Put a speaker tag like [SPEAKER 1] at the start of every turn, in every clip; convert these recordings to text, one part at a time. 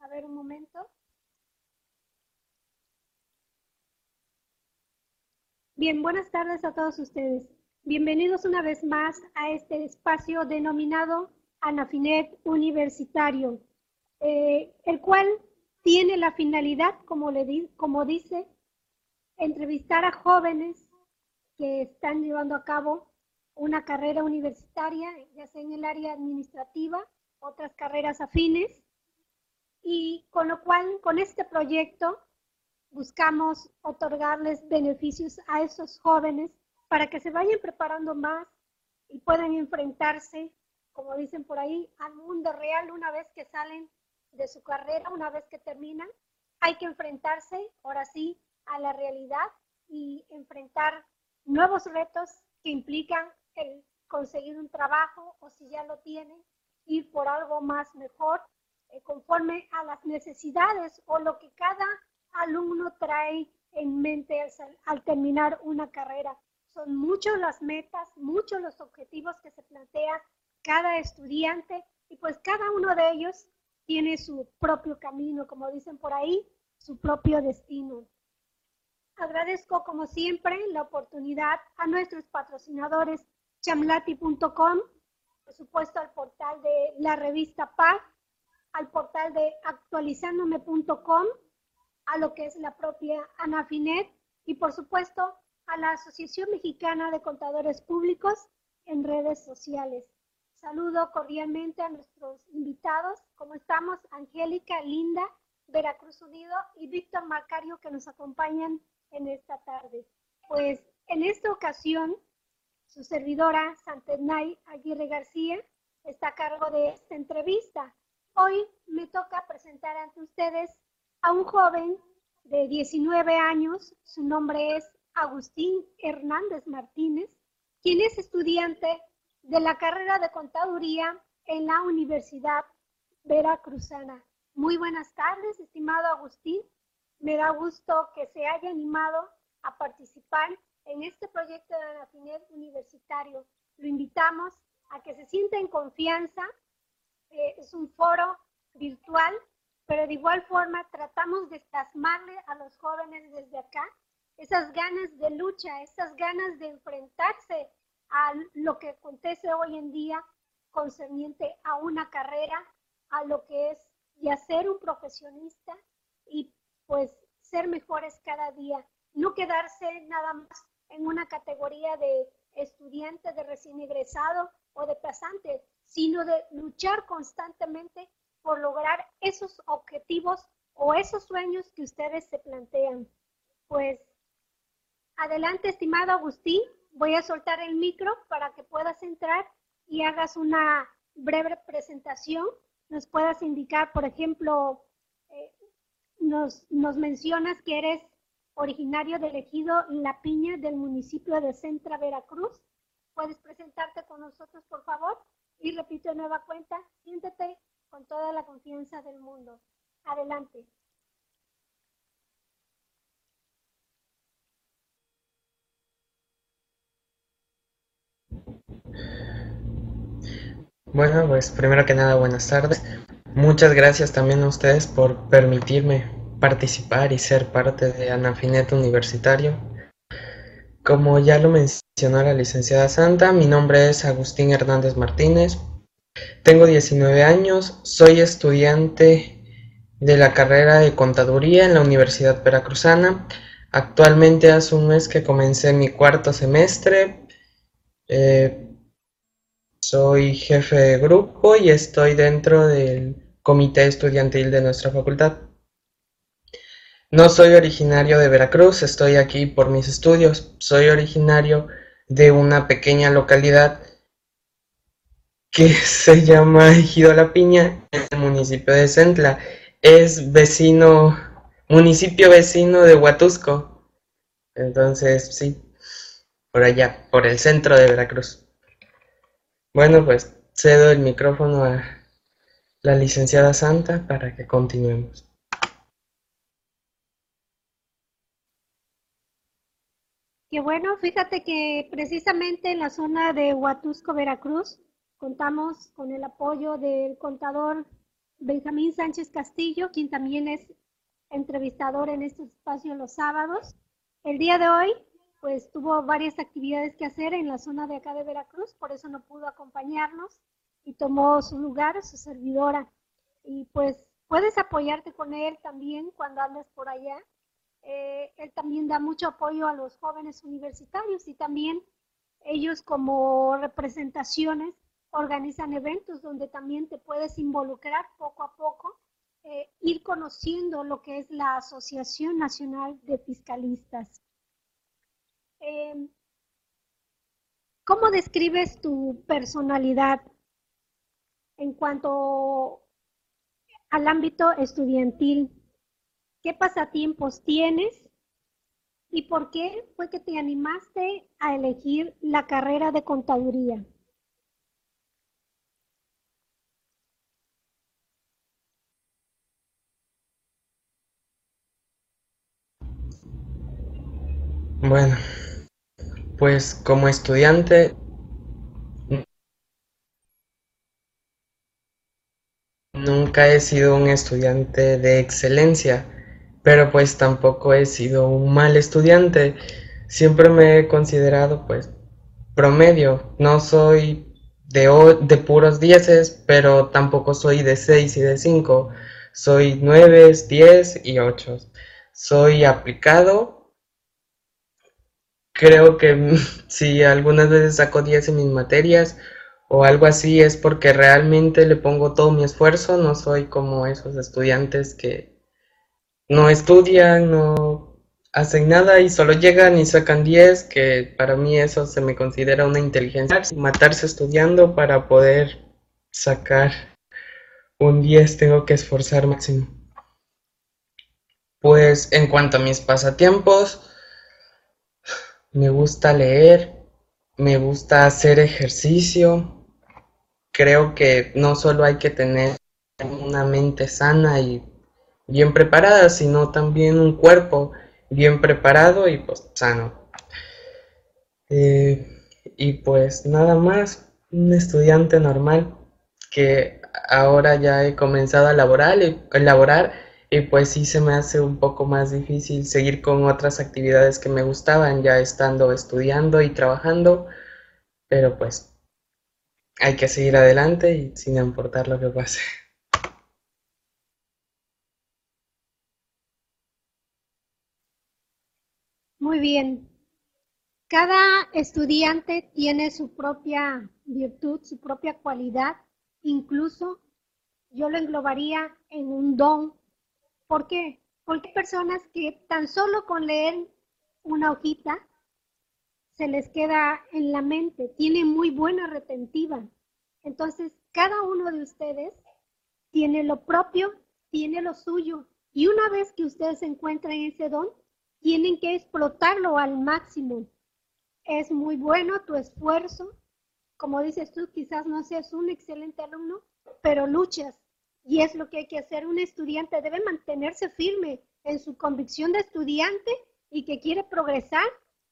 [SPEAKER 1] A ver un momento. Bien, buenas tardes a todos ustedes. Bienvenidos una vez más a este espacio denominado Anafinet Universitario, eh, el cual tiene la finalidad, como, le como dice, entrevistar a jóvenes que están llevando a cabo una carrera universitaria, ya sea en el área administrativa, otras carreras afines, y con lo cual, con este proyecto, buscamos otorgarles beneficios a esos jóvenes para que se vayan preparando más y puedan enfrentarse, como dicen por ahí, al mundo real una vez que salen de su carrera, una vez que terminan. Hay que enfrentarse, ahora sí, a la realidad y enfrentar nuevos retos que implican el conseguir un trabajo o si ya lo tienen, ir por algo más mejor, eh, conforme a las necesidades o lo que cada alumno trae en mente al, terminar una carrera. Son muchos las metas, muchos los objetivos que se plantea cada estudiante y pues cada uno de ellos tiene su propio camino, como dicen por ahí, su propio destino. Agradezco como siempre la oportunidad a nuestros patrocinadores chamlati.com, por supuesto al portal de la revista PAC, al portal de actualizándome.com, a lo que es la propia Anafinet y por supuesto a la Asociación Mexicana de Contadores Públicos en redes sociales. Saludo cordialmente a nuestros invitados. ¿Cómo estamos? Angélica, Linda, Veracruz Unido y Víctor Marcario que nos acompañan en esta tarde. Pues en esta ocasión, su servidora Santenay Aguirre García está a cargo de esta entrevista. Hoy me toca presentar ante ustedes a un joven de 19 años, su nombre es Agustín Hernández Martínez, quien es estudiante de la carrera de contaduría en la Universidad Veracruzana. Muy buenas tardes, estimado Agustín. Me da gusto que se haya animado a participar en este proyecto de Anafinet Universitario. Lo invitamos a que se sienta en confianza. Eh, es un foro virtual, pero de igual forma tratamos de plasmarle a los jóvenes desde acá esas ganas de lucha, esas ganas de enfrentarse a lo que acontece hoy en día concerniente a una carrera, a lo que es ya ser un profesionista y pues ser mejores cada día, no quedarse nada más en una categoría de estudiante, de recién egresado o de pasante, sino de luchar constantemente por lograr esos objetivos o esos sueños que ustedes se plantean. Pues adelante, estimado Agustín, voy a soltar el micro para que puedas entrar y hagas una breve presentación. Nos puedas indicar, por ejemplo, nos, nos mencionas que eres originario del ejido La Piña del municipio de Centra, Veracruz. ¿Puedes presentarte con nosotros, por favor? Y repito nueva cuenta, siéntete con toda la confianza del mundo. Adelante.
[SPEAKER 2] Bueno, pues primero que nada, buenas tardes. Muchas gracias también a ustedes por permitirme participar y ser parte de Anafinet Universitario. Como ya lo mencionó la licenciada Santa, mi nombre es Agustín Hernández Martínez. Tengo 19 años, soy estudiante de la carrera de contaduría en la Universidad Veracruzana. Actualmente hace un mes que comencé mi cuarto semestre. Eh, soy jefe de grupo y estoy dentro del comité estudiantil de nuestra facultad. No soy originario de Veracruz, estoy aquí por mis estudios. Soy originario de una pequeña localidad que se llama Ejido La Piña, en el municipio de Centla. Es vecino, municipio vecino de Huatusco. Entonces, sí, por allá, por el centro de Veracruz. Bueno, pues cedo el micrófono a la licenciada Santa para que continuemos.
[SPEAKER 1] Qué bueno, fíjate que precisamente en la zona de Huatusco, Veracruz, contamos con el apoyo del contador Benjamín Sánchez Castillo, quien también es entrevistador en este espacio los sábados. El día de hoy, pues tuvo varias actividades que hacer en la zona de acá de Veracruz, por eso no pudo acompañarnos y tomó su lugar, su servidora. Y pues puedes apoyarte con él también cuando andes por allá. Eh, él también da mucho apoyo a los jóvenes universitarios y también ellos como representaciones organizan eventos donde también te puedes involucrar poco a poco, eh, ir conociendo lo que es la Asociación Nacional de Fiscalistas. Em, ¿Cómo describes tu personalidad en cuanto al ámbito estudiantil? ¿Qué pasatiempos tienes? ¿Y por qué fue que te animaste a elegir la carrera de contaduría?
[SPEAKER 2] Bueno, pues como estudiante nunca he sido un estudiante de excelencia, pero pues tampoco he sido un mal estudiante. Siempre me he considerado pues promedio. No soy de, de puros dieces, pero tampoco soy de 6 y de 5. Soy 9, 10 y 8. Soy aplicado Creo que si algunas veces saco 10 en mis materias o algo así es porque realmente le pongo todo mi esfuerzo, no soy como esos estudiantes que no estudian, no hacen nada y solo llegan y sacan 10, que para mí eso se me considera una inteligencia. Matarse estudiando para poder sacar un 10 tengo que esforzar máximo. Pues en cuanto a mis pasatiempos, me gusta leer, me gusta hacer ejercicio. Creo que no solo hay que tener una mente sana y bien preparada, sino también un cuerpo bien preparado y pues sano. Eh, y pues nada más, un estudiante normal que ahora ya he comenzado a laborar, a laborar y pues sí se me hace un poco más difícil seguir con otras actividades que me gustaban ya estando estudiando y trabajando, pero pues hay que seguir adelante y sin importar lo que pase.
[SPEAKER 1] Muy bien. Cada estudiante tiene su propia virtud, su propia cualidad, incluso yo lo englobaría en un don ¿Por qué? Porque hay personas que tan solo con leer una hojita se les queda en la mente, tiene muy buena retentiva. Entonces, cada uno de ustedes tiene lo propio, tiene lo suyo. Y una vez que ustedes encuentran ese don, tienen que explotarlo al máximo. Es muy bueno tu esfuerzo. Como dices tú, quizás no seas un excelente alumno, pero luchas y es lo que hay que hacer. Un estudiante debe mantenerse firme en su convicción de estudiante y que quiere progresar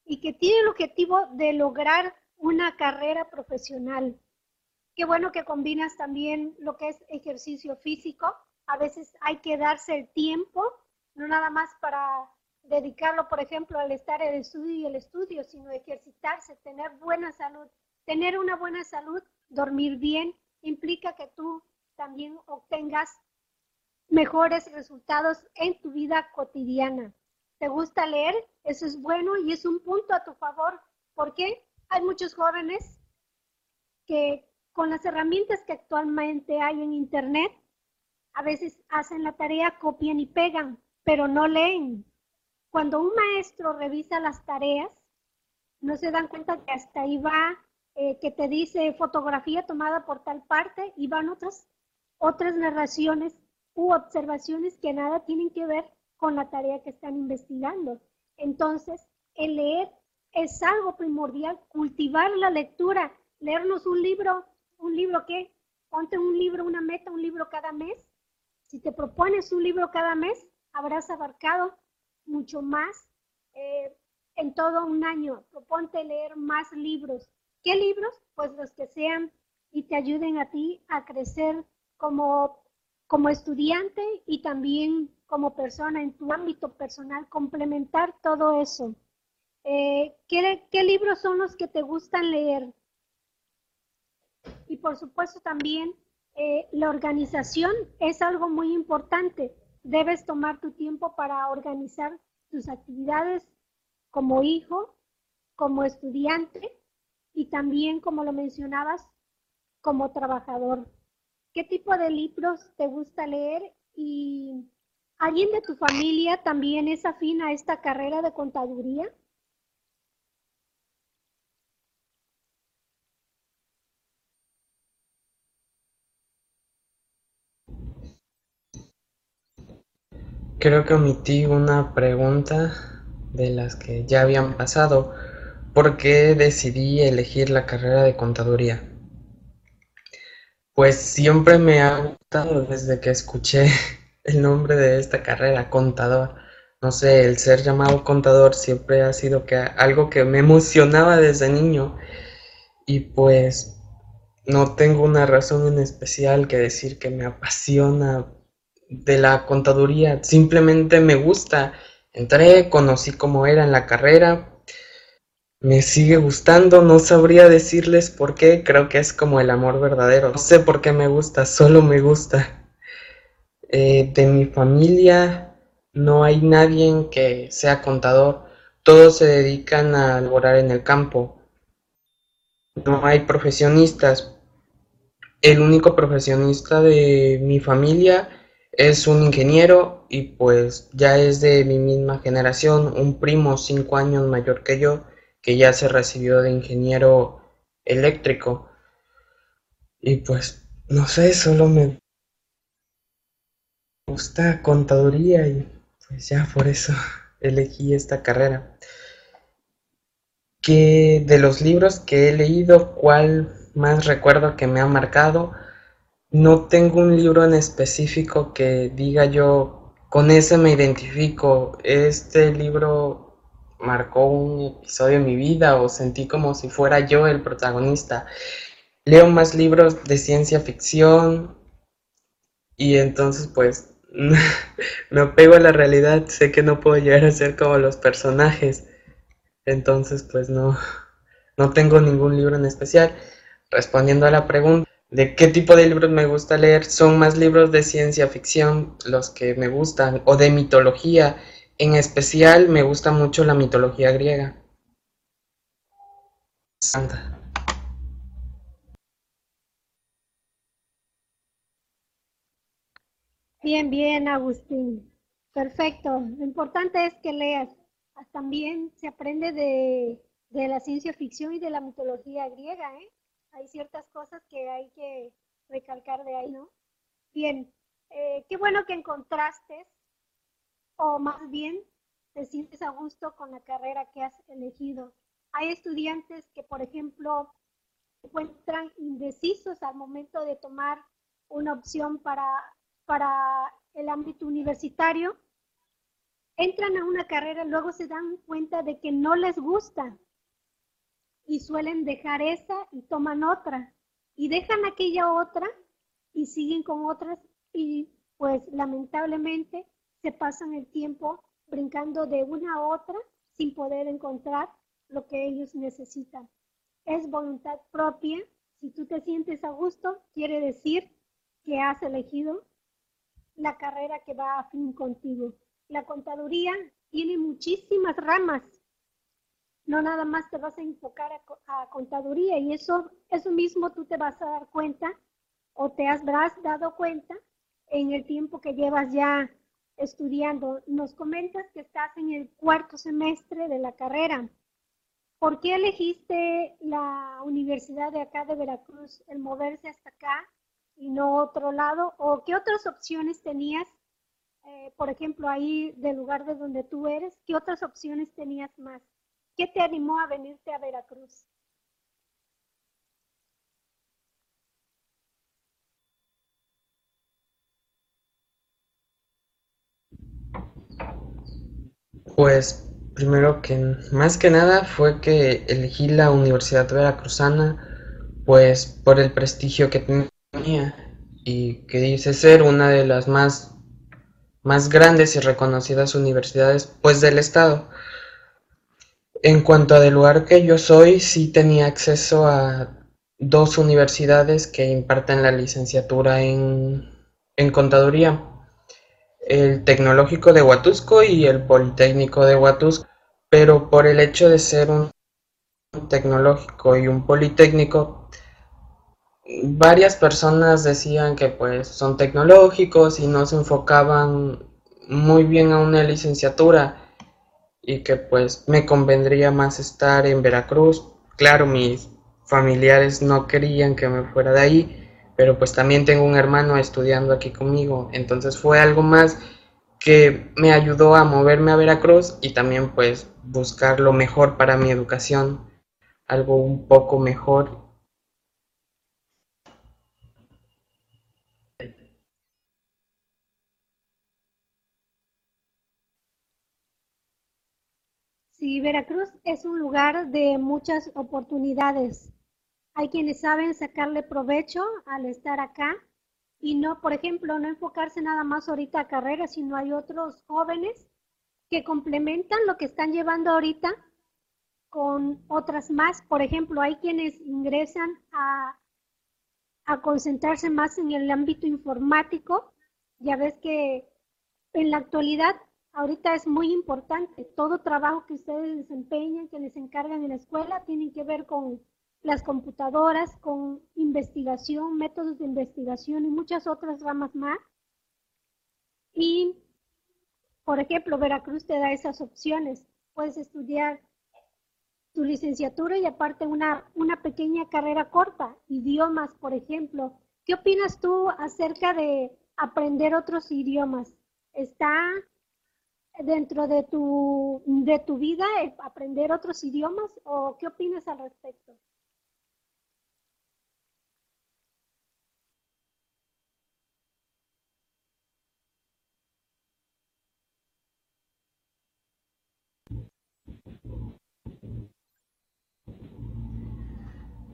[SPEAKER 1] y que tiene el objetivo de lograr una carrera profesional. Qué bueno que combinas también lo que es ejercicio físico. A veces hay que darse el tiempo, no nada más para dedicarlo, por ejemplo, al estar en el estudio y el estudio, sino ejercitarse, tener buena salud. Tener una buena salud, dormir bien, implica que tú también obtengas mejores resultados en tu vida cotidiana. ¿Te gusta leer? Eso es bueno y es un punto a tu favor. porque Hay muchos jóvenes que con las herramientas que actualmente hay en Internet, a veces hacen la tarea, copian y pegan, pero no leen. Cuando un maestro revisa las tareas, no se dan cuenta que hasta ahí va, eh, que te dice fotografía tomada por tal parte y van otras otras narraciones u observaciones que nada tienen que ver con la tarea que están investigando. Entonces, el leer es algo primordial, cultivar la lectura, leernos un libro, un libro que, ponte un libro, una meta, un libro cada mes. Si te propones un libro cada mes, habrás abarcado mucho más eh, en todo un año. Proponte leer más libros. ¿Qué libros? Pues los que sean y te ayuden a ti a crecer como como estudiante y también como persona en tu ámbito personal, complementar todo eso. Eh, ¿qué, ¿Qué libros son los que te gustan leer? Y por supuesto también eh, la organización es algo muy importante. Debes tomar tu tiempo para organizar tus actividades como hijo, como estudiante y también, como lo mencionabas, como trabajador. ¿Qué tipo de libros te gusta leer? ¿Y alguien de tu familia también es afín a esta carrera de contaduría?
[SPEAKER 2] Creo que omití una pregunta de las que ya habían pasado. ¿Por qué decidí elegir la carrera de contaduría? Pues siempre me ha gustado desde que escuché el nombre de esta carrera, contador. No sé, el ser llamado contador siempre ha sido que algo que me emocionaba desde niño y pues no tengo una razón en especial que decir que me apasiona de la contaduría, simplemente me gusta. Entré, conocí cómo era en la carrera, me sigue gustando, no sabría decirles por qué, creo que es como el amor verdadero. No sé por qué me gusta, solo me gusta. Eh, de mi familia no hay nadie que sea contador, todos se dedican a laborar en el campo. No hay profesionistas. El único profesionista de mi familia es un ingeniero y pues ya es de mi misma generación, un primo cinco años mayor que yo, que ya se recibió de ingeniero eléctrico. Y pues, no sé, solo me gusta contaduría y pues ya por eso elegí esta carrera. Que de los libros que he leído, ¿cuál más recuerdo que me ha marcado? No tengo un libro en específico que diga yo, con ese me identifico, este libro marcó un episodio en mi vida o sentí como si fuera yo el protagonista. Leo más libros de ciencia ficción y entonces pues me apego a la realidad, sé que no puedo llegar a ser como los personajes, entonces pues no, no tengo ningún libro en especial. Respondiendo a la pregunta, de qué tipo de libros me gusta leer. Son más libros de ciencia ficción los que me gustan, o de mitología. En especial me gusta mucho la mitología griega. Santa.
[SPEAKER 1] Bien, bien, Agustín. Perfecto. Lo importante es que leas. También se aprende de, de la ciencia ficción y de la mitología griega, ¿eh? Hay ciertas cosas que hay que recalcar de ahí, ¿no? Bien, eh, qué bueno que encontraste, o más bien te sientes a gusto con la carrera que has elegido. Hay estudiantes que, por ejemplo, se encuentran indecisos al momento de tomar una opción para, para el ámbito universitario, entran a una carrera, y luego se dan cuenta de que no les gusta y suelen dejar esa y toman otra y dejan aquella otra y siguen con otras y pues lamentablemente se pasan el tiempo brincando de una a otra sin poder encontrar lo que ellos necesitan. Es voluntad propia. Si tú te sientes a gusto, quiere decir que has elegido la carrera que va a fin contigo. La contaduría tiene muchísimas ramas no nada más te vas a enfocar a, contaduría y eso, eso mismo tú te vas a dar cuenta o te habrás dado cuenta en el tiempo que llevas ya estudiando. Nos comentas que estás en el cuarto semestre de la carrera. ¿Por qué elegiste la universidad de acá de Veracruz, el moverse hasta acá y no otro lado? ¿O qué otras opciones tenías? Eh, por ejemplo, ahí del lugar de donde tú eres, ¿qué otras opciones tenías más? ¿Qué te animó a venirte a Veracruz?
[SPEAKER 2] Pues primero que más que nada fue que elegí la Universidad Veracruzana pues por el prestigio que tenía y que dice ser una de las más, más grandes y reconocidas universidades pues del estado. En cuanto al lugar que yo soy, sí tenía acceso a dos universidades que imparten la licenciatura en, en contaduría, el Tecnológico de Huatusco y el Politécnico de Huatusco, pero por el hecho de ser un tecnológico y un politécnico, varias personas decían que pues son tecnológicos y no se enfocaban muy bien a una licenciatura y que pues me convendría más estar en Veracruz. Claro, mis familiares no querían que me fuera de ahí, pero pues también tengo un hermano estudiando aquí conmigo, entonces fue algo más que me ayudó a moverme a Veracruz y también pues buscar lo mejor para mi educación, algo un poco mejor
[SPEAKER 1] Sí, Veracruz es un lugar de muchas oportunidades. Hay quienes saben sacarle provecho al estar acá y no, por ejemplo, no enfocarse nada más ahorita a carreras, sino hay otros jóvenes que complementan lo que están llevando ahorita con otras más. Por ejemplo, hay quienes ingresan a, a concentrarse más en el ámbito informático. Ya ves que en la actualidad ahorita es muy importante. Todo trabajo que ustedes desempeñan, que les encargan en la escuela, tienen que ver con las computadoras, con investigación, métodos de investigación y muchas otras ramas más. Y, por ejemplo, Veracruz te da esas opciones. Puedes estudiar tu licenciatura y aparte una, una pequeña carrera corta, idiomas, por ejemplo. ¿Qué opinas tú acerca de aprender otros idiomas? ¿Está dentro de tu, de tu vida aprender otros idiomas o qué opinas al respecto?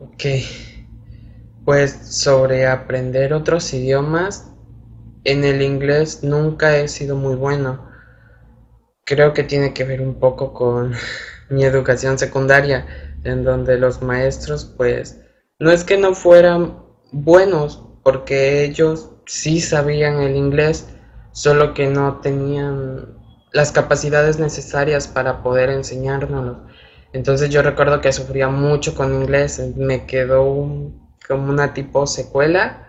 [SPEAKER 2] Ok, pues sobre aprender otros idiomas, en el inglés nunca he sido muy bueno creo que tiene que ver un poco con mi educación secundaria, en donde los maestros, pues, no es que no fueran buenos, porque ellos sí sabían el inglés, solo que no tenían las capacidades necesarias para poder enseñárnoslo. Entonces yo recuerdo que sufría mucho con inglés, me quedó como una tipo secuela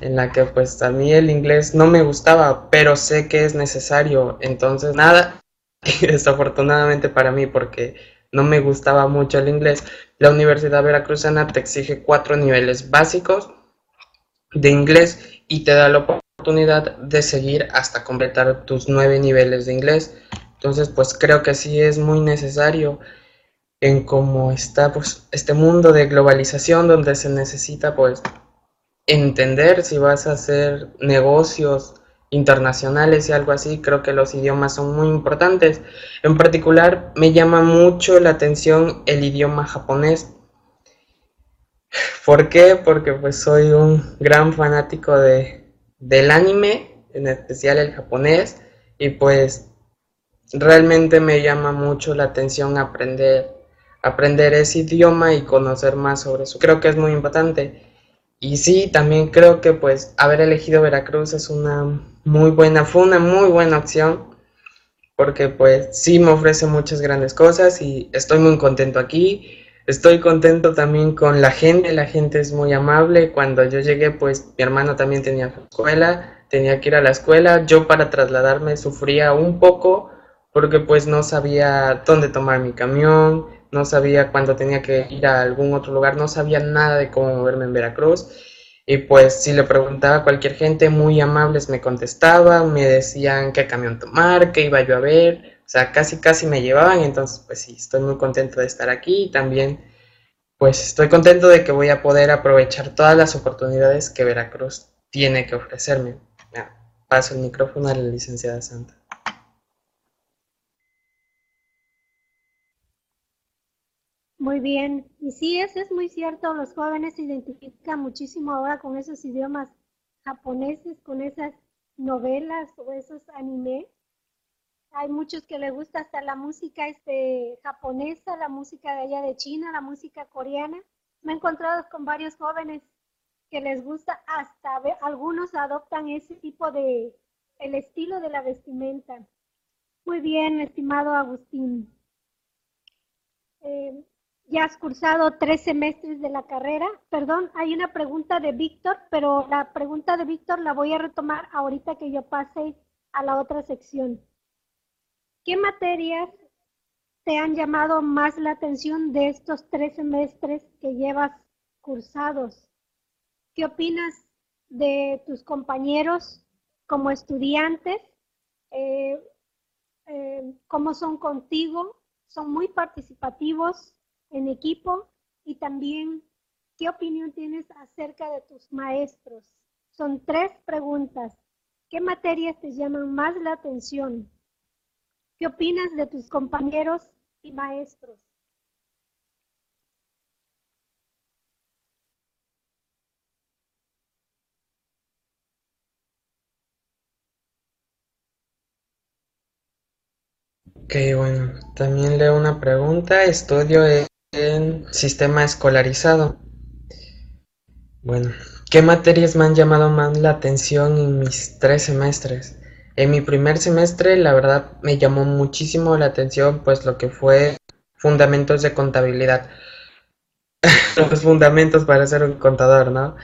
[SPEAKER 2] en la que pues a mí el inglés no me gustaba, pero sé que es necesario. Entonces, nada, desafortunadamente para mí, porque no me gustaba mucho el inglés, la Universidad Veracruzana te exige cuatro niveles básicos de inglés y te da la oportunidad de seguir hasta completar tus nueve niveles de inglés. Entonces, pues creo que sí es muy necesario en cómo está pues este mundo de globalización donde se necesita pues entender si vas a hacer negocios internacionales y algo así, creo que los idiomas son muy importantes. En particular, me llama mucho la atención el idioma japonés. ¿Por qué? Porque pues soy un gran fanático de, del anime, en especial el japonés, y pues realmente me llama mucho la atención aprender, aprender ese idioma y conocer más sobre eso. Creo que es muy importante. Y sí, también creo que pues haber elegido Veracruz es una muy buena, fue una muy buena opción, porque pues sí me ofrece muchas grandes cosas y estoy muy contento aquí. Estoy contento también con la gente, la gente es muy amable. Cuando yo llegué, pues mi hermano también tenía escuela, tenía que ir a la escuela. Yo para trasladarme sufría un poco porque pues no sabía dónde tomar mi camión, no sabía cuándo tenía que ir a algún otro lugar, no sabía nada de cómo moverme en Veracruz. Y pues si le preguntaba a cualquier gente, muy amables me contestaban, me decían qué camión tomar, qué iba yo a ver, o sea, casi casi me llevaban, entonces pues sí, estoy muy contento de estar aquí y también pues estoy contento de que voy a poder aprovechar todas las oportunidades que Veracruz tiene que ofrecerme. paso el micrófono a la licenciada Santa.
[SPEAKER 1] Muy bien, y sí, eso es muy cierto, los jóvenes se identifican muchísimo ahora con esos idiomas japoneses con esas novelas o esos animes. Hay muchos que les gusta hasta la música este, japonesa, la música de allá de China, la música coreana. Me he encontrado con varios jóvenes que les gusta, hasta algunos adoptan ese tipo de, el estilo de la vestimenta. Muy bien, estimado Agustín. Eh, ya has cursado tres semestres de la carrera. Perdón, hay una pregunta de Víctor, pero la pregunta de Víctor la voy a retomar ahorita que yo pase a la otra sección. ¿Qué materias te han llamado más la atención de estos tres semestres que llevas cursados? ¿Qué opinas de tus compañeros como estudiantes? Eh, eh, ¿Cómo son contigo? ¿Son muy participativos? En equipo y también qué opinión tienes acerca de tus maestros. Son tres preguntas. ¿Qué materias te llaman más la atención? ¿Qué opinas de tus compañeros y maestros?
[SPEAKER 2] Ok, bueno, también leo una pregunta. Estudio en sistema escolarizado. Bueno, ¿qué materias me han llamado más la atención en mis tres semestres? En mi primer semestre, la verdad, me llamó muchísimo la atención, pues lo que fue fundamentos de contabilidad. Los fundamentos para ser un contador, ¿no?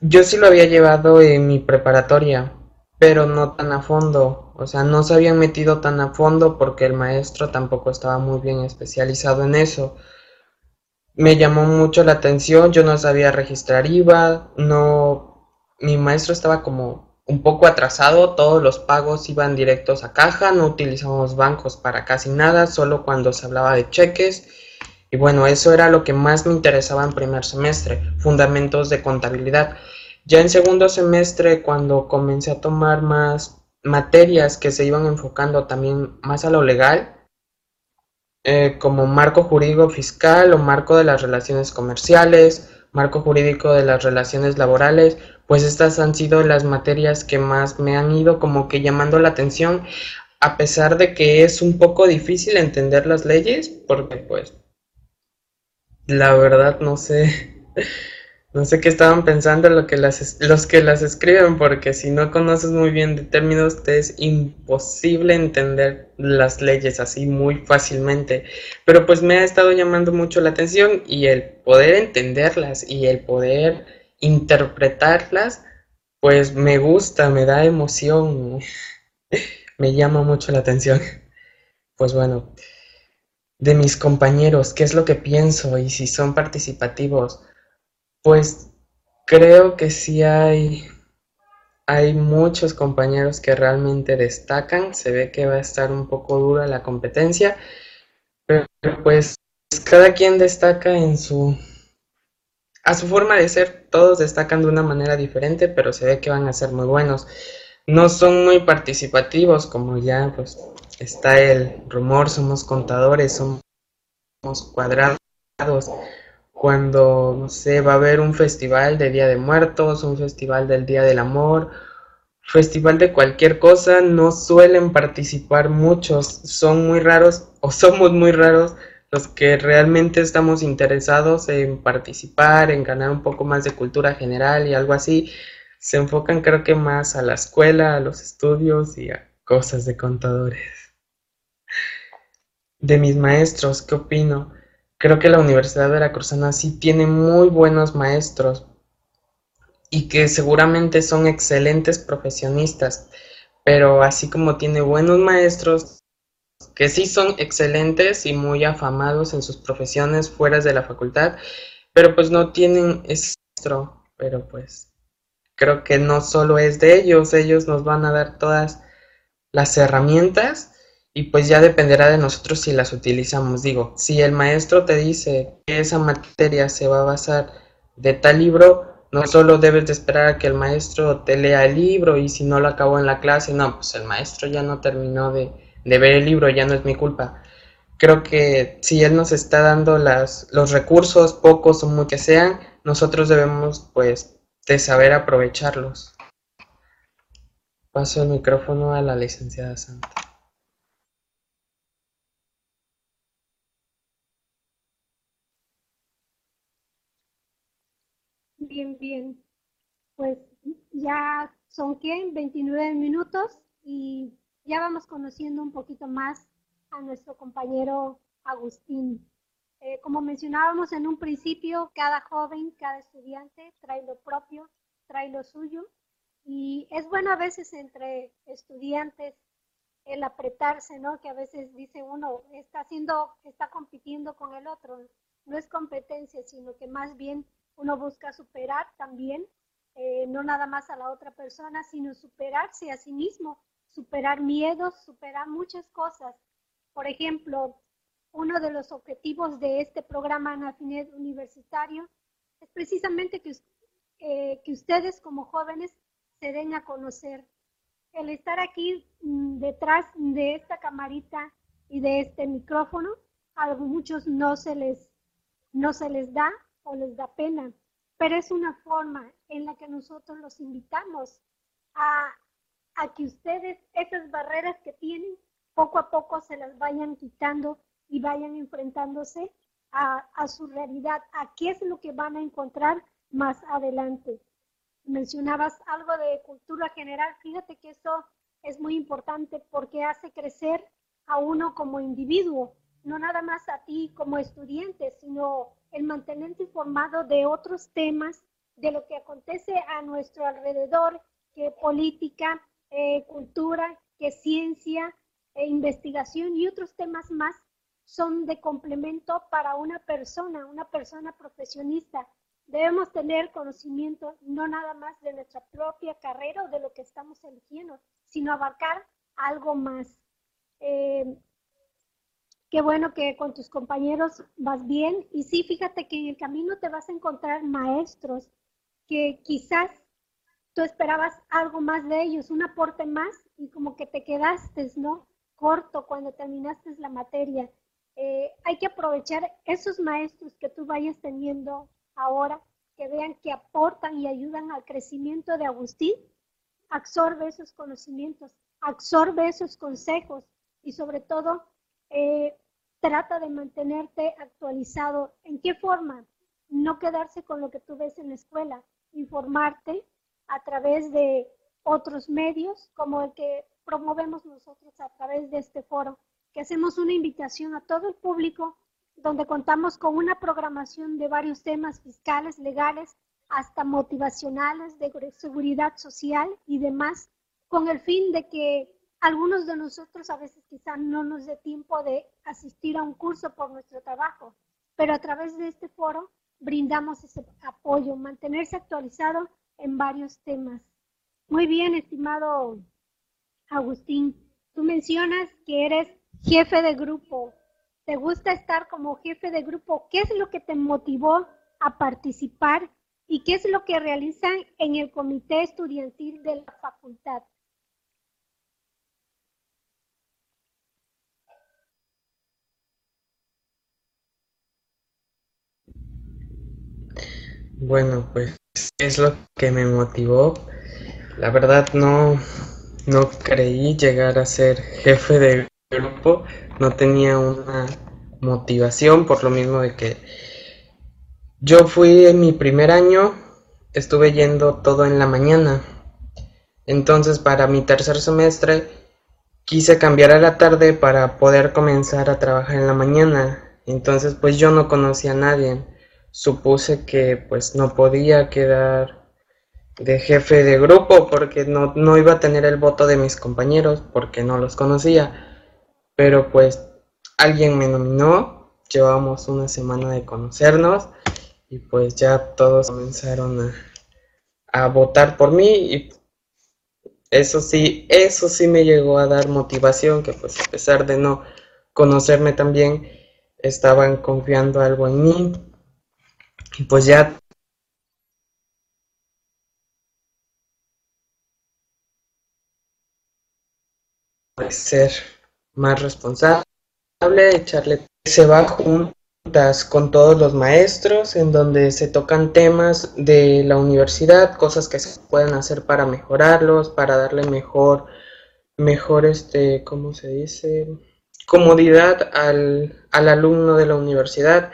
[SPEAKER 2] Yo sí lo había llevado en mi preparatoria, pero no tan a fondo. O sea, no se habían metido tan a fondo porque el maestro tampoco estaba muy bien especializado en eso me llamó mucho la atención, yo no sabía registrar IVA, no, mi maestro estaba como un poco atrasado, todos los pagos iban directos a caja, no utilizamos bancos para casi nada, solo cuando se hablaba de cheques. Y bueno, eso era lo que más me interesaba en primer semestre, fundamentos de contabilidad. Ya en segundo semestre, cuando comencé a tomar más materias que se iban enfocando también más a lo legal, eh, como marco jurídico fiscal o marco de las relaciones comerciales, marco jurídico de las relaciones laborales, pues estas han sido las materias que más me han ido como que llamando la atención, a pesar de que es un poco difícil entender las leyes, porque pues la verdad no sé. No sé qué estaban pensando lo que las, los que las escriben, porque si no conoces muy bien de términos, te es imposible entender las leyes así muy fácilmente. Pero pues me ha estado llamando mucho la atención y el poder entenderlas y el poder interpretarlas, pues me gusta, me da emoción, me llama mucho la atención. Pues bueno, de mis compañeros, ¿qué es lo que pienso y si son participativos? Pues creo que sí hay, hay muchos compañeros que realmente destacan. Se ve que va a estar un poco dura la competencia, pero pues cada quien destaca en su a su forma de ser. Todos destacan de una manera diferente, pero se ve que van a ser muy buenos. No son muy participativos, como ya pues está el rumor, somos contadores, somos cuadrados cuando, no sé, va a haber un festival de Día de Muertos, un festival del Día del Amor, festival de cualquier cosa, no suelen participar muchos, son muy raros o somos muy raros los que realmente estamos interesados en participar, en ganar un poco más de cultura general y algo así, se enfocan creo que más a la escuela, a los estudios y a cosas de contadores. De mis maestros, ¿qué opino? Creo que la Universidad Veracruzana sí tiene muy buenos maestros y que seguramente son excelentes profesionistas, pero así como tiene buenos maestros que sí son excelentes y muy afamados en sus profesiones fuera de la facultad, pero pues no tienen esto, pero pues creo que no solo es de ellos, ellos nos van a dar todas las herramientas y pues ya dependerá de nosotros si las utilizamos. Digo, si el maestro te dice que esa materia se va a basar de tal libro, no solo debes de esperar a que el maestro te lea el libro y si no lo acabó en la clase, no, pues el maestro ya no terminó de, de ver el libro, ya no es mi culpa. Creo que si él nos está dando las, los recursos, pocos o muchos que sean, nosotros debemos pues de saber aprovecharlos. Paso el micrófono a la licenciada Santa.
[SPEAKER 1] Bien. Pues ya son ¿qué? 29 minutos y ya vamos conociendo un poquito más a nuestro compañero Agustín. Eh, como mencionábamos en un principio, cada joven, cada estudiante trae lo propio, trae lo suyo y es bueno a veces entre estudiantes el apretarse, ¿no? Que a veces dice uno, está haciendo, está compitiendo con el otro. No es competencia, sino que más bien uno busca superar también, eh, no nada más a la otra persona, sino superarse a sí mismo, superar miedos, superar muchas cosas. Por ejemplo, uno de los objetivos de este programa Anafinet Universitario es precisamente que, eh, que ustedes como jóvenes se den a conocer. El estar aquí mm, detrás de esta camarita y de este micrófono, a muchos no se les, no se les da o les da pena, pero es una forma en la que nosotros los invitamos a, a que ustedes esas barreras que tienen poco a poco se las vayan quitando y vayan enfrentándose a, a, su realidad, a qué es lo que van a encontrar más adelante. Mencionabas algo de cultura general, fíjate que eso es muy importante porque hace crecer a uno como individuo, no nada más a ti como estudiante, sino el mantenerte informado de otros temas, de lo que acontece a nuestro alrededor, que política, eh, cultura, que ciencia, e investigación y otros temas más son de complemento para una persona, una persona profesionista. Debemos tener conocimiento no nada más de nuestra propia carrera o de lo que estamos eligiendo, sino abarcar algo más. Eh, qué bueno que con tus compañeros vas bien. Y sí, fíjate que en el camino te vas a encontrar maestros que quizás tú esperabas algo más de ellos, un aporte más y como que te quedaste, ¿no? Corto cuando terminaste la materia. Eh, hay que aprovechar esos maestros que tú vayas teniendo ahora, que vean que aportan y ayudan al crecimiento de Agustín. Absorbe esos conocimientos, absorbe esos consejos y sobre todo eh, trata de mantenerte actualizado. ¿En qué forma? No quedarse con lo que tú ves en la escuela, informarte a través de otros medios como el que promovemos nosotros a través de este foro, que hacemos una invitación a todo el público donde contamos con una programación de varios temas fiscales, legales, hasta motivacionales, de seguridad social y demás, con el fin de que algunos de nosotros a veces quizá no nos dé tiempo de asistir a un curso por nuestro trabajo, pero a través de este foro brindamos ese apoyo, mantenerse actualizado en varios temas. Muy bien, estimado Agustín, tú mencionas que eres jefe de grupo. ¿Te gusta estar como jefe de grupo? ¿Qué es lo que te motivó a participar y qué es lo que realizan en el comité estudiantil de la facultad?
[SPEAKER 2] Bueno, pues es lo que me motivó. La verdad no, no creí llegar a ser jefe de grupo, no tenía una motivación por lo mismo de que yo fui en mi primer año, estuve yendo todo en la mañana. Entonces para mi tercer semestre quise cambiar a la tarde para poder comenzar a trabajar en la mañana. Entonces pues yo no conocía a nadie supuse que pues no podía quedar de jefe de grupo porque no, no iba a tener el voto de mis compañeros porque no los conocía. Pero pues alguien me nominó, llevamos una semana de conocernos y pues ya todos comenzaron a, a votar por mí y eso sí, eso sí me llegó a dar motivación que pues a pesar de no conocerme tan bien, estaban confiando algo en mí pues ya ser más responsable, echarle ese bajo con todos los maestros en donde se tocan temas de la universidad, cosas que se pueden hacer para mejorarlos, para darle mejor, mejor este, ¿cómo se dice? comodidad al, al alumno de la universidad.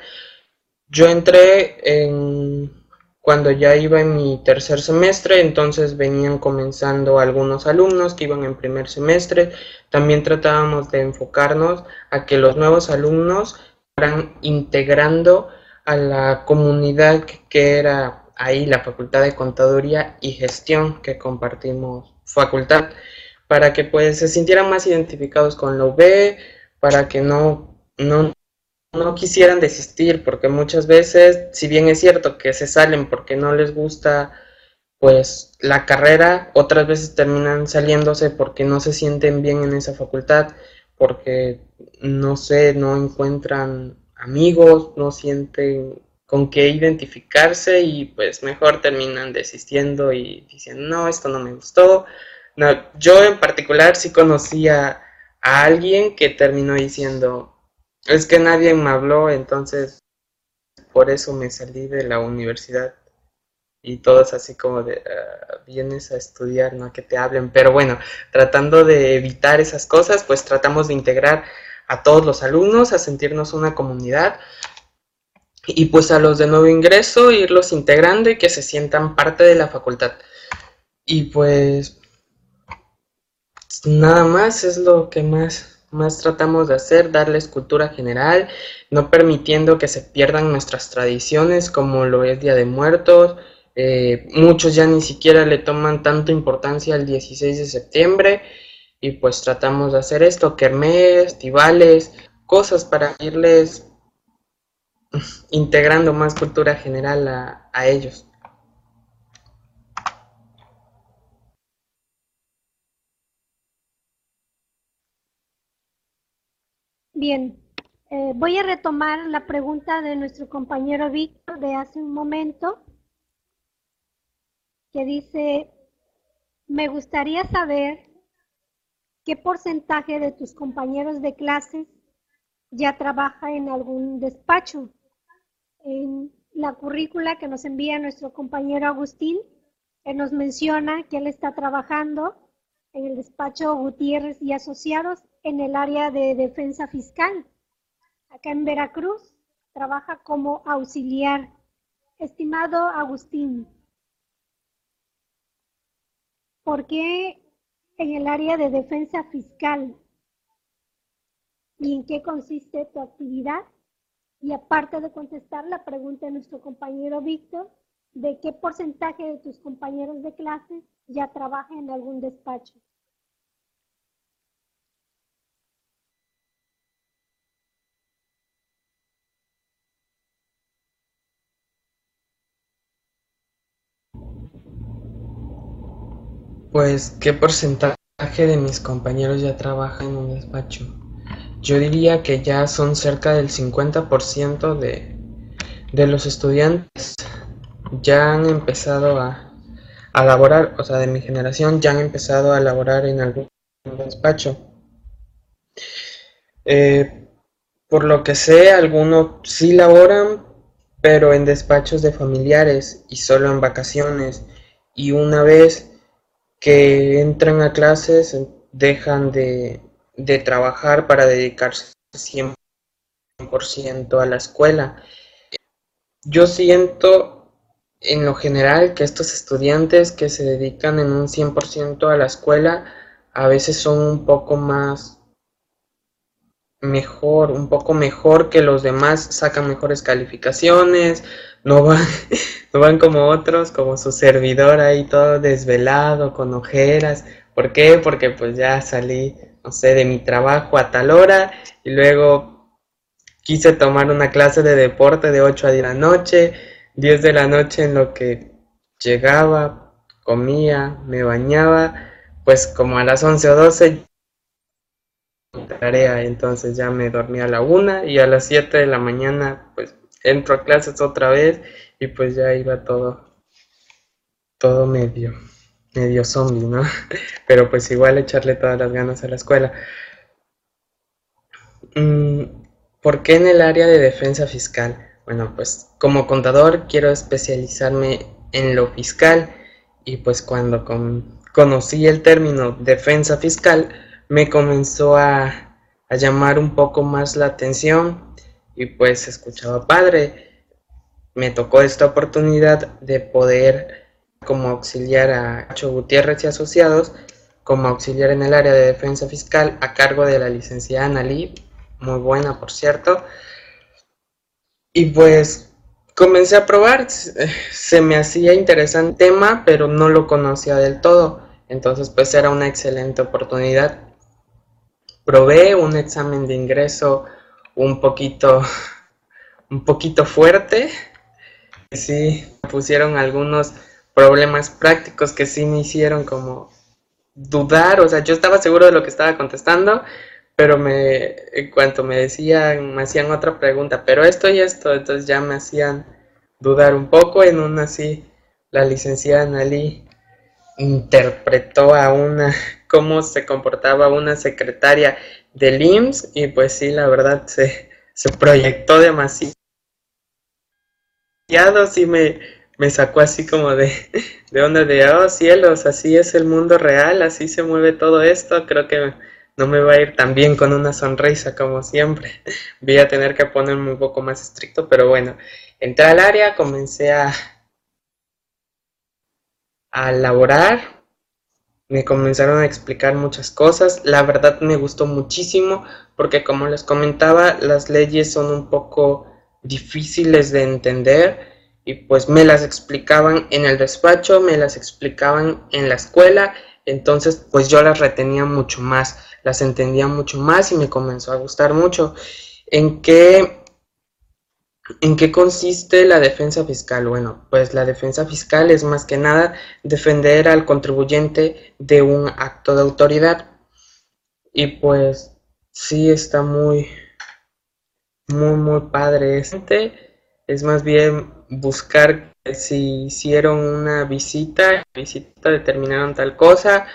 [SPEAKER 2] Yo entré en cuando ya iba en mi tercer semestre, entonces venían comenzando algunos alumnos que iban en primer semestre. También tratábamos de enfocarnos a que los nuevos alumnos fueran integrando a la comunidad que era ahí la Facultad de Contaduría y Gestión que compartimos facultad, para que pues se sintieran más identificados con la UB, para que no, no, no quisieran desistir, porque muchas veces, si bien es cierto que se salen porque no les gusta pues la carrera, otras veces terminan saliéndose porque no se sienten bien en esa facultad, porque no sé, no encuentran amigos, no sienten con qué identificarse y pues mejor terminan desistiendo y diciendo, no, esto no me gustó. Yo en particular sí conocía a alguien que terminó diciendo, es que nadie me habló, entonces por eso me salí de la universidad. Y todos así como de, ah, vienes a estudiar, no a que te hablen. Pero bueno, tratando de evitar esas cosas, pues tratamos de integrar a todos los alumnos, a sentirnos una comunidad. Y pues a los de nuevo ingreso, irlos integrando y que se sientan parte de la facultad. Y pues nada más es lo que más más tratamos de hacer, darles cultura general, no permitiendo que se pierdan nuestras tradiciones como lo es Día de Muertos. Eh, muchos ya ni siquiera le toman tanta importancia al 16 de septiembre y pues tratamos de hacer esto, kermés, festivales, cosas para irles integrando más cultura general a ellos.
[SPEAKER 1] Bien, eh, voy a retomar la pregunta de nuestro compañero Víctor de hace un momento, que dice, me gustaría saber qué porcentaje de tus compañeros de clases ya trabaja en algún despacho. En la currícula que nos envía nuestro compañero Agustín, él nos menciona que él está trabajando en el despacho Gutiérrez y Asociados en el área de defensa fiscal. Acá en Veracruz trabaja como auxiliar. Estimado Agustín, ¿por qué en el área de defensa fiscal? ¿Y en qué consiste tu actividad? Y aparte de contestar la pregunta de nuestro compañero Víctor, ¿de qué porcentaje de tus compañeros de clase ya trabaja en algún despacho?
[SPEAKER 2] Pues, ¿qué porcentaje de mis compañeros ya trabaja en un despacho? Yo diría que ya son cerca del 50% de, de los estudiantes ya han empezado a, a laborar, o sea, de mi generación ya han empezado a laborar en algún despacho. Eh, por lo que sé, algunos sí laboran, pero en despachos de familiares y solo en vacaciones. Y una vez que entran a clases dejan de, de trabajar para dedicarse 100% a la escuela. Yo siento en lo general que estos estudiantes que se dedican en un 100% a la escuela a veces son un poco más mejor, un poco mejor que los demás, sacan mejores calificaciones, no van, no van como otros, como su servidor ahí todo desvelado, con ojeras. ¿Por qué? Porque pues ya salí, no sé, de mi trabajo a tal hora y luego quise tomar una clase de deporte de 8 a 10 de la noche, 10 de la noche en lo que llegaba, comía, me bañaba, pues como a las 11 o 12 tarea, entonces ya me dormía a la 1 y a las 7 de la mañana pues entro a clases otra vez y pues ya iba todo, todo medio, medio zombie, ¿no? Pero pues igual echarle todas las ganas a la escuela. Mm, ¿por qué en el área de defensa fiscal? Bueno, pues como contador quiero especializarme en lo fiscal y pues cuando conocí el término defensa fiscal me comenzó a, a llamar un poco más la atención y pues escuchaba padre. Me tocó esta oportunidad de poder como auxiliar a Cho Gutiérrez y asociados como auxiliar en el área de defensa fiscal a cargo de la licenciada Analí, muy buena por cierto. Y pues comencé a probar, se me hacía interesante el tema, pero no lo conocía del todo. Entonces pues era una excelente oportunidad. Probé un examen de ingreso un poquito, un poquito fuerte. Sí, pusieron algunos problemas prácticos que sí me hicieron como dudar, o sea, yo estaba seguro de lo que estaba contestando, pero me, en cuanto me decían, me hacían otra pregunta, pero esto y esto, entonces ya me hacían dudar un poco. En una así, la licenciada Nali interpretó a una, cómo se comportaba una secretaria del IMSS y pues sí, la verdad se, se proyectó demasiado, sí me, me sacó así como de, de onda de, oh cielos, así es el mundo real, así se mueve todo esto, creo que no me va a ir tan bien con una sonrisa como siempre. Voy a tener que ponerme un poco más estricto, pero bueno, entré al área, comencé a, a laborar, me comenzaron a explicar muchas cosas. La verdad me gustó muchísimo porque como les comentaba, las leyes son un poco difíciles de entender y pues me las explicaban en el despacho, me las explicaban en la escuela, entonces pues yo las retenía mucho más las entendía mucho más y me comenzó a gustar mucho. ¿En qué, ¿En qué consiste la defensa fiscal? Bueno, pues la defensa fiscal es más que nada defender al contribuyente de un acto de autoridad. Y pues sí está muy, muy, muy padre. Este es más bien buscar si hicieron una visita, visita determinaron tal cosa,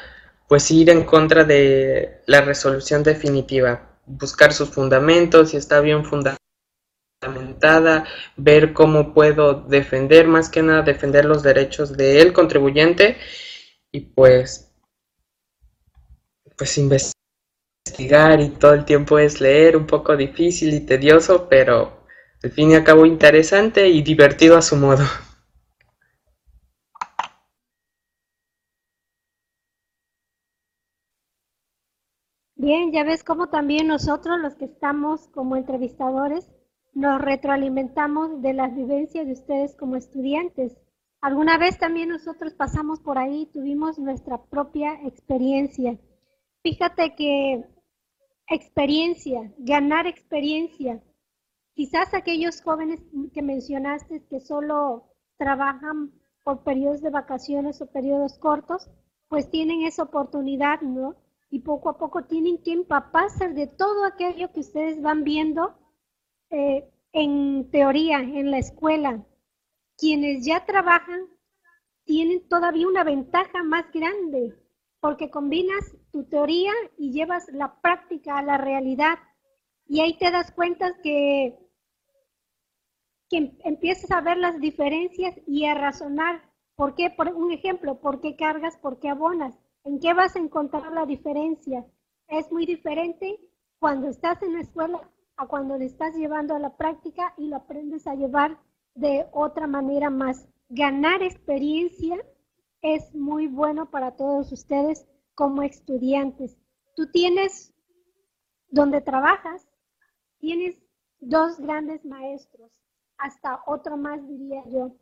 [SPEAKER 2] pues ir en contra de la resolución definitiva, buscar sus fundamentos, si está bien fundamentada, ver cómo puedo defender, más que nada defender los derechos del contribuyente y pues pues investigar y todo el tiempo es leer, un poco difícil y tedioso, pero al fin y al cabo interesante y divertido a su modo.
[SPEAKER 1] Bien, ya ves cómo también nosotros, los que estamos como entrevistadores, nos retroalimentamos de las vivencias de ustedes como estudiantes. Alguna vez también nosotros pasamos por ahí y tuvimos nuestra propia experiencia. Fíjate que experiencia, ganar experiencia. Quizás aquellos jóvenes que mencionaste que solo trabajan por periodos de vacaciones o periodos cortos, pues tienen esa oportunidad, ¿no? y poco a poco tienen que empaparse de todo aquello que ustedes van viendo eh, en teoría, en la escuela. Quienes ya trabajan tienen todavía una ventaja más grande, porque combinas tu teoría y llevas la práctica a la realidad. Y ahí te das cuenta que, que em, empiezas a ver las diferencias y a razonar. ¿Por qué? Por un ejemplo, ¿por qué cargas? ¿Por qué abonas? ¿En qué vas a encontrar la diferencia? Es muy diferente cuando estás en la escuela cuando le estás llevando a la práctica y lo aprendes a llevar de otra manera más. Ganar experiencia es muy bueno para todos ustedes como estudiantes. Tú tienes, donde trabajas, tienes dos grandes maestros, hasta otro más diría yo.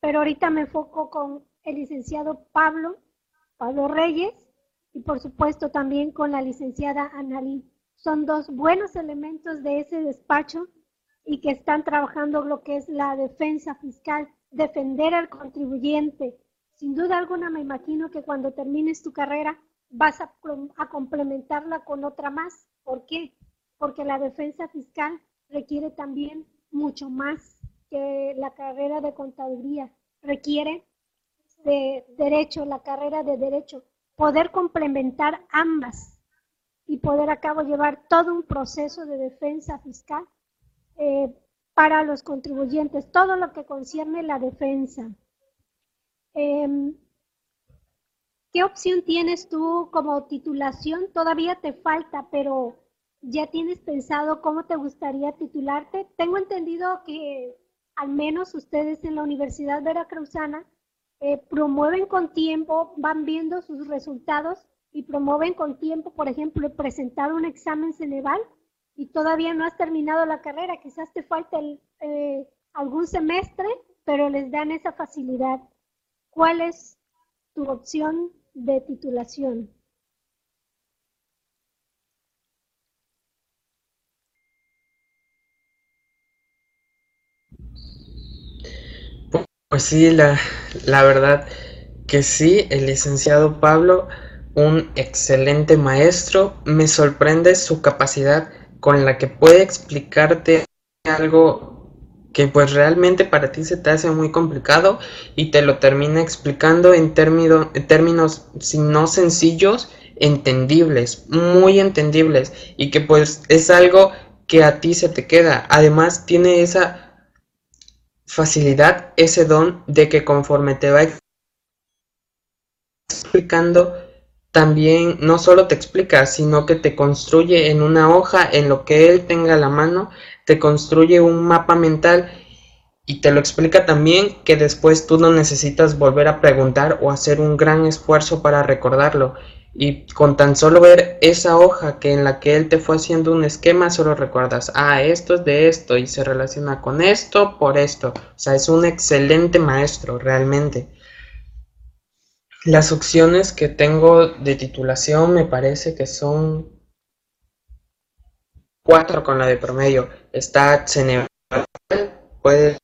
[SPEAKER 1] Pero ahorita me enfoco con el licenciado Pablo Pablo Reyes y por supuesto también con la licenciada Analí. Son dos buenos elementos de ese despacho y que están trabajando lo que es la defensa fiscal, defender al contribuyente. Sin duda alguna me imagino que cuando termines tu carrera vas a, complementarla con otra más. ¿Por qué? Porque la defensa fiscal requiere también mucho más que la carrera de contaduría. Requiere de derecho, la carrera de derecho, poder complementar ambas y poder a cabo llevar todo un proceso de defensa fiscal eh, para los contribuyentes, todo lo que concierne la defensa. Em, ¿Qué opción tienes tú como titulación? Todavía te falta, pero ya tienes pensado cómo te gustaría titularte. Tengo entendido que al menos ustedes en la Universidad Veracruzana eh, promueven con tiempo, van viendo sus resultados y promueven con tiempo, por ejemplo, presentar un examen Ceneval y todavía no has terminado la carrera, quizás te falte eh, algún semestre, pero les dan esa facilidad. ¿Cuál es tu opción de titulación.
[SPEAKER 2] Pues sí, la, la verdad que sí, el licenciado Pablo, un excelente maestro, me sorprende su capacidad con la que puede explicarte algo que pues realmente para ti se te hace muy complicado y te lo termina explicando en, en términos, si no sencillos, entendibles, muy entendibles y que pues es algo que a ti se te queda. Además tiene esa facilidad, ese don de que conforme te va explicando, también no solo te explica, sino que te construye en una hoja, en lo que él tenga la mano, te construye un mapa mental y te lo explica también que después tú no necesitas volver a preguntar o hacer un gran esfuerzo para recordarlo. Y con tan solo ver esa hoja que en la que él te fue haciendo un esquema, solo recuerdas, ah, esto es de esto y se relaciona con esto por esto. O sea, es un excelente maestro, realmente. Las opciones que tengo de titulación me parece que son cuatro con la de promedio. Está Ceneval, puedes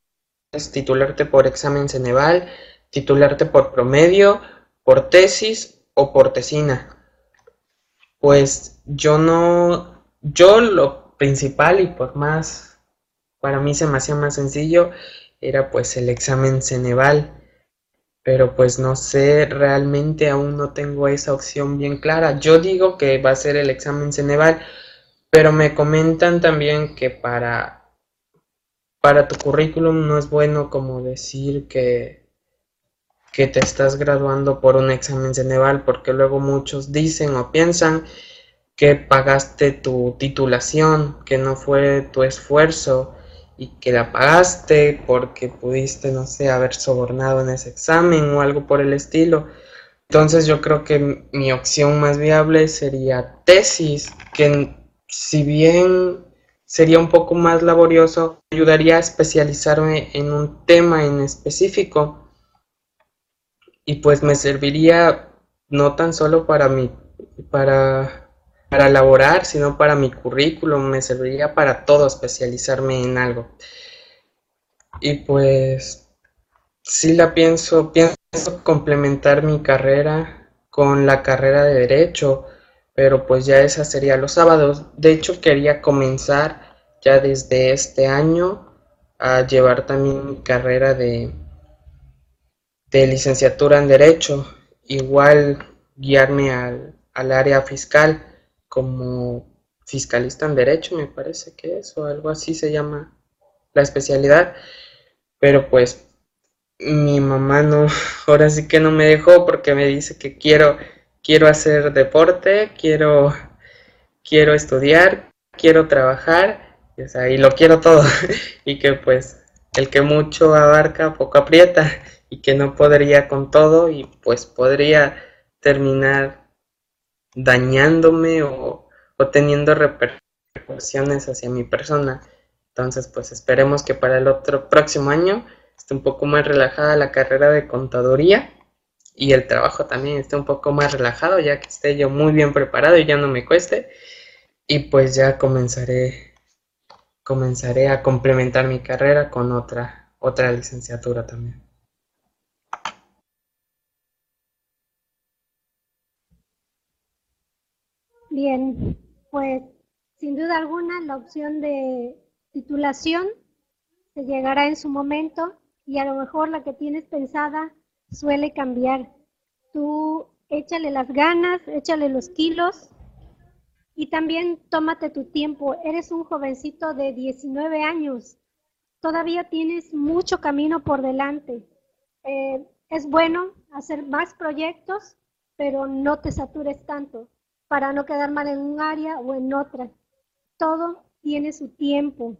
[SPEAKER 2] titularte por examen Ceneval, titularte por promedio, por tesis o por tesina. Pues yo no, yo lo principal y por más, para mí se me hacía más sencillo, era pues el examen Ceneval. Pero pues no sé, realmente aún no tengo esa opción bien clara. Yo digo que va a ser el examen Ceneval pero me comentan también que para, para tu currículum no es bueno como decir que, que te estás graduando por un examen Ceneval, porque luego muchos dicen o piensan que pagaste tu titulación, que no fue tu esfuerzo y que la pagaste porque pudiste, no sé, haber sobornado en ese examen o algo por el estilo. Entonces yo creo que mi opción más viable sería tesis, que si bien sería un poco más laborioso, ayudaría a especializarme en un tema en específico y pues me serviría no tan solo para mi para para laborar, sino para mi currículum, me serviría para todo especializarme en algo. Y pues sí la pienso, pienso complementar mi carrera con la carrera de derecho pero pues ya esa sería los sábados. De hecho, quería comenzar ya desde este año a llevar también mi carrera de, de licenciatura en Derecho, igual guiarme al, al área fiscal como fiscalista en Derecho, me parece que es, o algo así se llama la especialidad, pero pues mi mamá no, ahora sí que no me dejó porque me dice que quiero quiero hacer deporte, quiero, quiero estudiar, quiero trabajar, y, lo quiero todo. y que pues el que mucho abarca, poco aprieta, y que no podría con todo, y pues podría terminar dañándome o, o teniendo repercusiones hacia mi persona. Entonces, pues esperemos que para el otro próximo año esté un poco más relajada la carrera de contaduría y el trabajo también esté un poco más relajado, ya que esté yo muy bien preparado y ya no me cueste. Y pues ya comenzaré, comenzaré a complementar mi carrera con otra, otra licenciatura también.
[SPEAKER 1] Bien, pues sin duda alguna la opción de titulación se llegará en su momento y a lo mejor la que tienes pensada suele cambiar. Tú échale las ganas, échale los kilos Y también tómate tu tiempo. Eres un jovencito de 19 años. Todavía tienes mucho camino por delante. Eh, es bueno hacer más proyectos, pero no te satures tanto para no quedar mal en un área o en otra. Todo tiene su tiempo.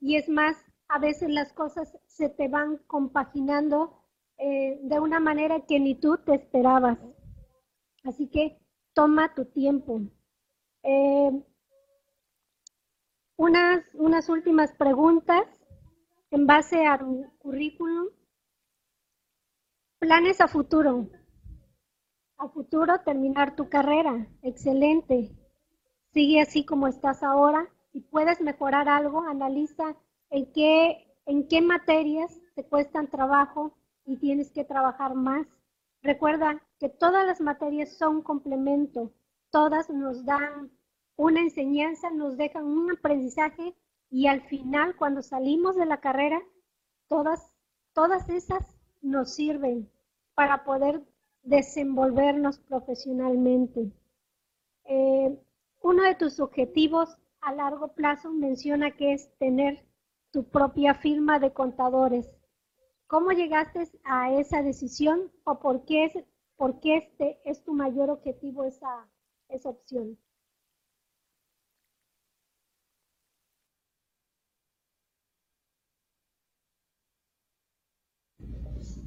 [SPEAKER 1] Y es más, a veces las cosas se te van compaginando eh, de una manera que ni tú te esperabas. Así que toma tu tiempo. Eh, unas, unas últimas preguntas en base a tu currículum. Planes a futuro. A futuro terminar tu carrera. Excelente. Sigue así como estás ahora. Si puedes mejorar algo, analiza en qué, en qué materias te cuestan trabajo y tienes que trabajar más. Recuerda que todas las materias son complemento, todas nos dan una enseñanza, nos dejan un aprendizaje y al final cuando salimos de la carrera, todas, todas esas nos sirven para poder desenvolvernos profesionalmente. Eh, uno de tus objetivos a largo plazo menciona que es tener tu propia firma de contadores. ¿Cómo llegaste a esa decisión o por qué, es, por qué este es tu mayor objetivo esa, esa opción?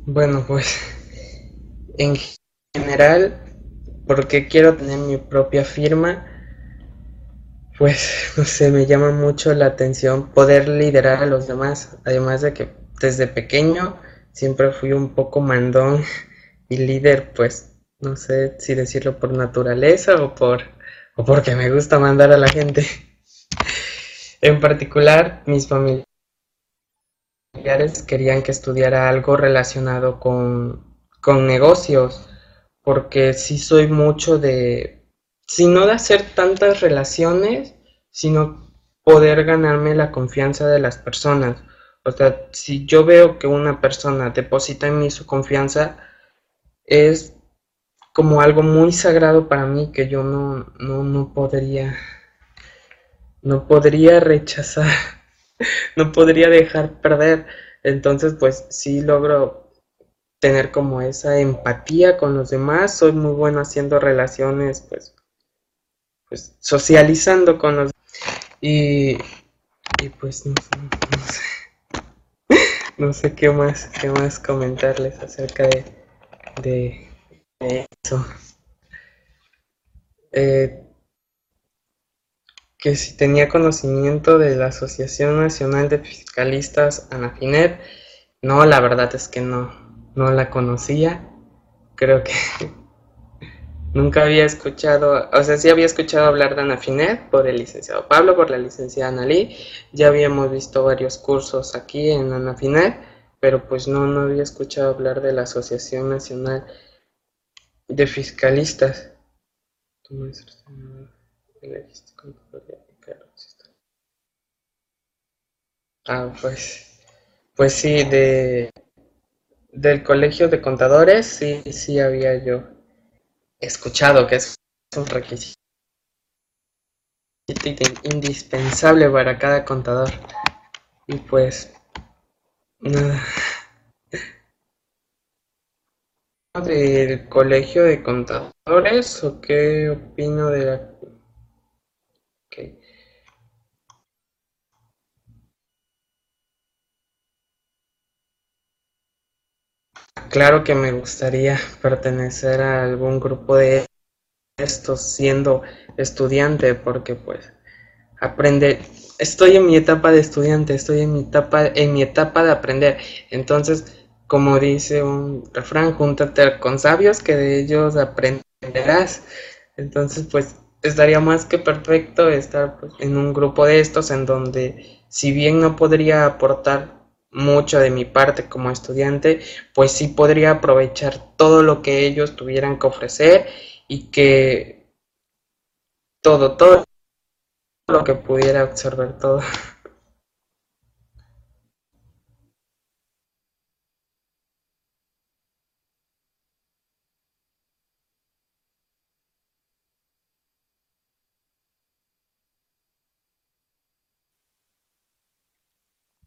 [SPEAKER 2] Bueno, pues en general, porque quiero tener mi propia firma, pues no sé, me llama mucho la atención poder liderar a los demás, además de que desde pequeño siempre fui un poco mandón y líder, pues no sé si decirlo por naturaleza o por o porque me gusta mandar a la gente. en particular, mis familiares querían que estudiara algo relacionado con, con negocios, porque sí soy mucho de, si no de hacer tantas relaciones, sino poder ganarme la confianza de las personas. O sea, si yo veo que una persona deposita en mí su confianza, es como algo muy sagrado para mí que yo no, no, no podría, no podría rechazar, no podría dejar perder. Entonces, pues sí logro tener como esa empatía con los demás, soy muy bueno haciendo relaciones, pues, pues socializando con los y, y pues no sé no sé qué más, qué más comentarles acerca de, de, eso. Eh, que si tenía conocimiento de la Asociación Nacional de Fiscalistas ANAFINET, no, la verdad es que no, no la conocía. Creo que Nunca había escuchado, o sea, sí había escuchado hablar de Anafinet por el licenciado Pablo, por la licenciada Analí. Ya habíamos visto varios cursos aquí en Anafinet, pero pues no, no había escuchado hablar de la Asociación Nacional de Fiscalistas. Ah, pues, pues sí, de del Colegio de Contadores, sí, sí había yo escuchado que es un requisito indispensable para cada contador. Y pues. ¿Del colegio de contadores o qué opino de la... Claro que me gustaría pertenecer a algún grupo de estos siendo estudiante porque pues aprender estoy en mi etapa de estudiante, estoy en mi etapa en mi etapa de aprender. Entonces, como dice un refrán, júntate con sabios que de ellos aprenderás. Entonces, pues estaría más que perfecto estar pues, en un grupo de estos en donde si bien no podría aportar mucho de mi parte como estudiante, pues sí podría aprovechar todo lo que ellos tuvieran que ofrecer y que todo, todo lo que pudiera absorber todo.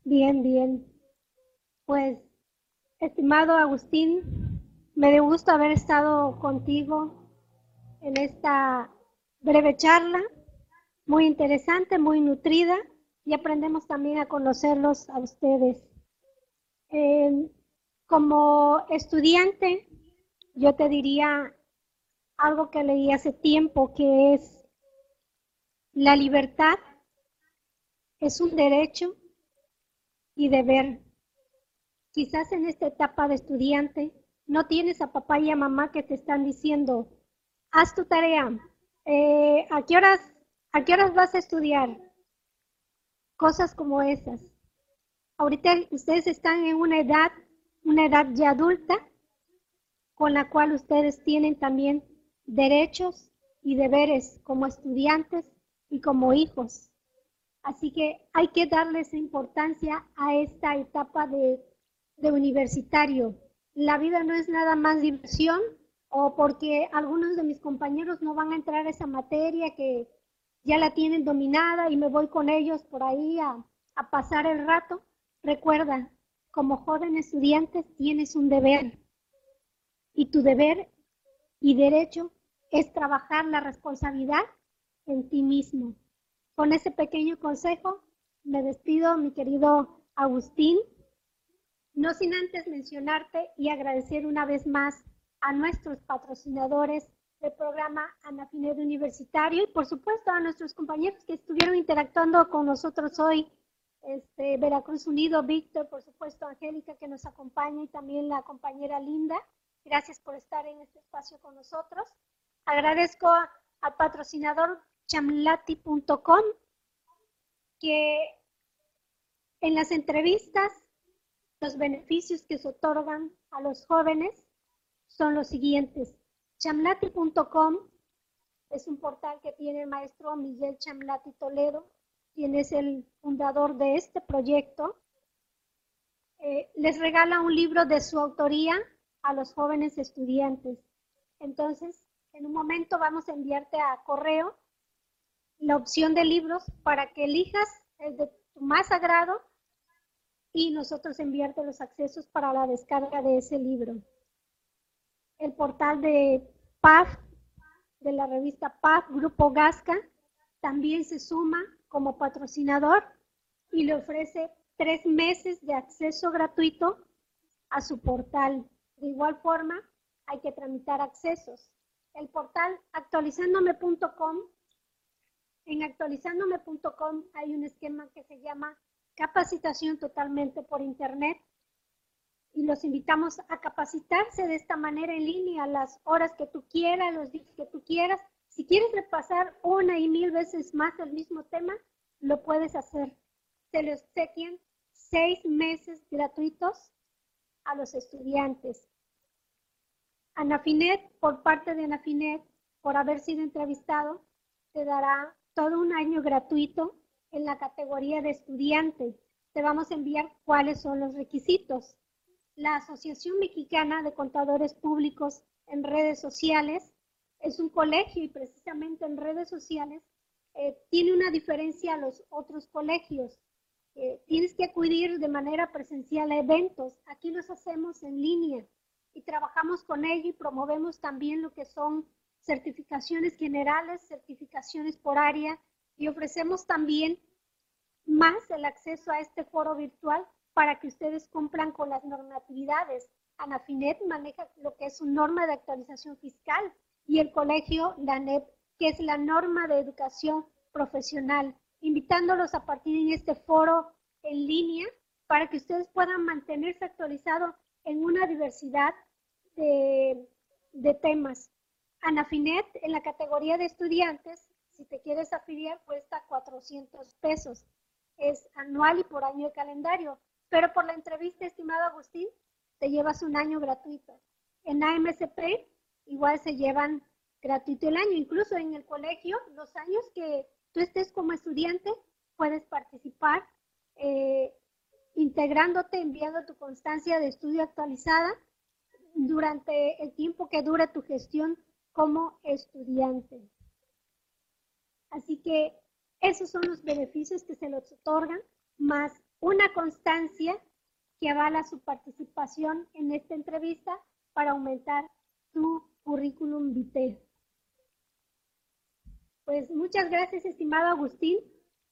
[SPEAKER 1] Bien, bien. Pues, estimado Agustín, me dio gusto haber estado contigo en esta breve charla, muy interesante, muy nutrida, y aprendemos también a conocerlos a ustedes. Eh, como estudiante, yo te diría algo que leí hace tiempo, que es la libertad es un derecho y deber. Quizás en esta etapa de estudiante no tienes a papá y a mamá que te están diciendo, haz tu tarea, eh, ¿a, qué horas, ¿a qué horas vas a estudiar? Cosas como esas. Ahorita ustedes están en una edad, una edad ya adulta, con la cual ustedes tienen también derechos y deberes como estudiantes y como hijos. Así que hay que darles importancia a esta etapa de, universitario. La vida no es nada más diversión o porque algunos de mis compañeros no van a entrar a esa materia que ya la tienen dominada y me voy con ellos por ahí a, a pasar el rato. Recuerda, como joven estudiante tienes un deber y tu deber y derecho es trabajar la responsabilidad en ti mismo. Con ese pequeño consejo me despido, mi querido Agustín, no sin antes mencionarte y agradecer una vez más a nuestros patrocinadores del programa Anafinet Universitario y por supuesto a nuestros compañeros que estuvieron interactuando con nosotros hoy, este, Veracruz Unido, Víctor, por supuesto Angélica que nos acompaña y también la compañera Linda. Gracias por estar en este espacio con nosotros. Agradezco al patrocinador chamlati.com, que en las entrevistas los beneficios que se otorgan a los jóvenes son los siguientes. Chamlati.com es un portal que tiene el maestro Miguel Chamlati Toledo, quien es el fundador de este proyecto. Eh, les regala un libro de su autoría a los jóvenes estudiantes. Entonces, en un momento vamos a enviarte a correo la opción de libros para que elijas el de tu más agrado y nosotros enviarte los accesos para la descarga de ese libro. El portal de PAF, de la revista PAF, Grupo Gasca, también se suma como patrocinador y le ofrece tres meses de acceso gratuito a su portal. De igual forma, hay que tramitar accesos. El portal actualizandome.com en actualizandome.com hay un esquema que se llama capacitación totalmente por Internet y los invitamos a capacitarse de esta manera en línea las horas que tú quieras, los días que tú quieras. Si quieres repasar una y mil veces más el mismo tema, lo puedes hacer. Se les obsequian seis meses gratuitos a los estudiantes. Anafinet, por parte de Anafinet, por haber sido entrevistado, te dará todo un año gratuito en la categoría de estudiante. Te vamos a enviar cuáles son los requisitos. La Asociación Mexicana de Contadores Públicos en redes sociales es un colegio y precisamente en redes sociales eh, tiene una diferencia a los otros colegios. Eh, tienes que acudir de manera presencial a eventos. Aquí los hacemos en línea y trabajamos con ello y promovemos también lo que son certificaciones generales, certificaciones por área y ofrecemos también más el acceso a este foro virtual para que ustedes cumplan con las normatividades. Anafinet maneja lo que es su norma de actualización fiscal y el colegio, la NEP, que es la norma de educación profesional, invitándolos a partir de este foro en línea para que ustedes puedan mantenerse actualizados en una diversidad de temas. Anafinet en la categoría de estudiantes, si te quieres afiliar, cuesta 400 pesos. Es anual y por año de calendario. Pero por la entrevista, estimado Agustín, te llevas un año gratuito. En AMSP igual se llevan gratuito el año. Incluso en el colegio, los años que tú estés como estudiante, puedes participar eh, integrándote, enviando tu constancia de estudio actualizada durante el tiempo que dure tu gestión como estudiante. Así que esos son los beneficios que se les otorgan, más una constancia que avala su participación en esta entrevista para aumentar su currículum vitae. Pues muchas gracias, estimado Agustín.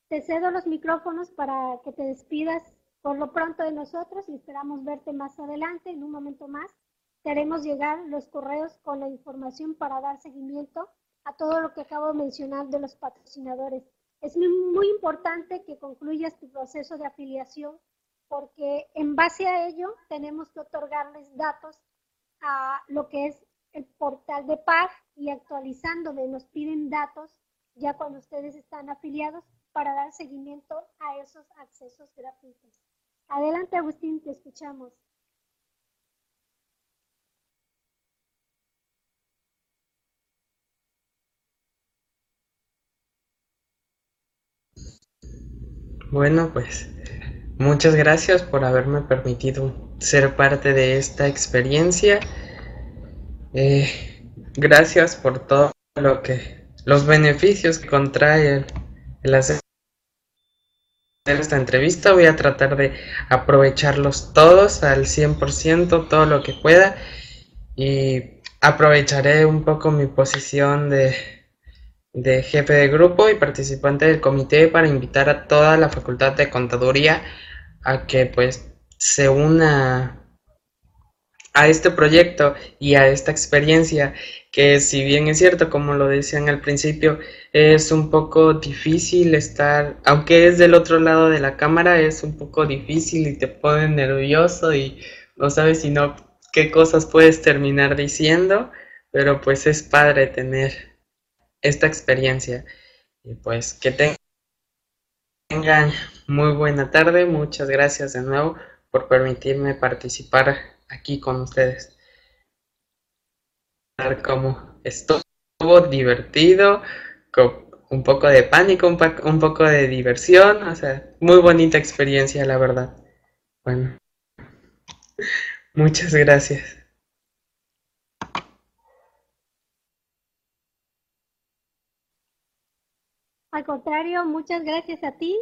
[SPEAKER 1] Te cedo los micrófonos para que te despidas por lo pronto de nosotros y esperamos verte más adelante, en un momento más. Te haremos llegar los correos con la información para dar seguimiento a todo lo que acabo de mencionar de los patrocinadores. Es muy importante que concluyas tu proceso de afiliación porque en base a ello tenemos que otorgarles datos a lo que es el portal de PAG y actualizándole nos piden datos ya cuando ustedes están afiliados para dar seguimiento a esos accesos gratuitos. Adelante Agustín, te escuchamos.
[SPEAKER 2] Bueno, pues muchas gracias por haberme permitido ser parte de esta experiencia. Eh, gracias por todo lo que, los beneficios que contrae el, hacer esta entrevista. Voy a tratar de aprovecharlos todos al 100%, todo lo que pueda. Y aprovecharé un poco mi posición de de jefe de grupo y participante del comité para invitar a toda la facultad de contaduría a que pues se una a este proyecto y a esta experiencia que si bien es cierto como lo decían al principio es un poco difícil estar aunque es del otro lado de la cámara es un poco difícil y te pone nervioso y no sabes si no qué cosas puedes terminar diciendo pero pues es padre tener esta experiencia. Y pues que tengan muy buena tarde. Muchas gracias de nuevo por permitirme participar aquí con ustedes. Como estuvo divertido, con un poco de pánico, un, un poco de diversión, o sea, muy bonita experiencia, la verdad. Bueno, muchas gracias.
[SPEAKER 1] Al contrario, muchas gracias a ti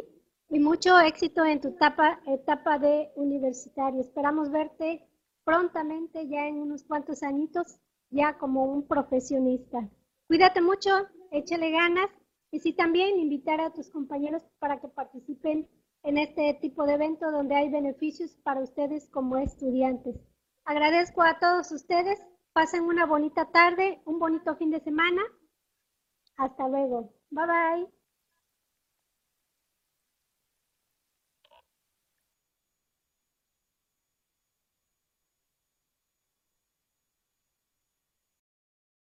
[SPEAKER 1] y mucho éxito en tu etapa, etapa de universitario. Esperamos verte prontamente, ya en unos cuantos añitos, ya como un profesionista. Cuídate mucho, échale ganas y sí también invitar a tus compañeros para que participen en este tipo de evento donde hay beneficios para ustedes como estudiantes. Agradezco a todos ustedes, pasen una bonita tarde, un bonito fin de semana. Hasta luego. Bye bye.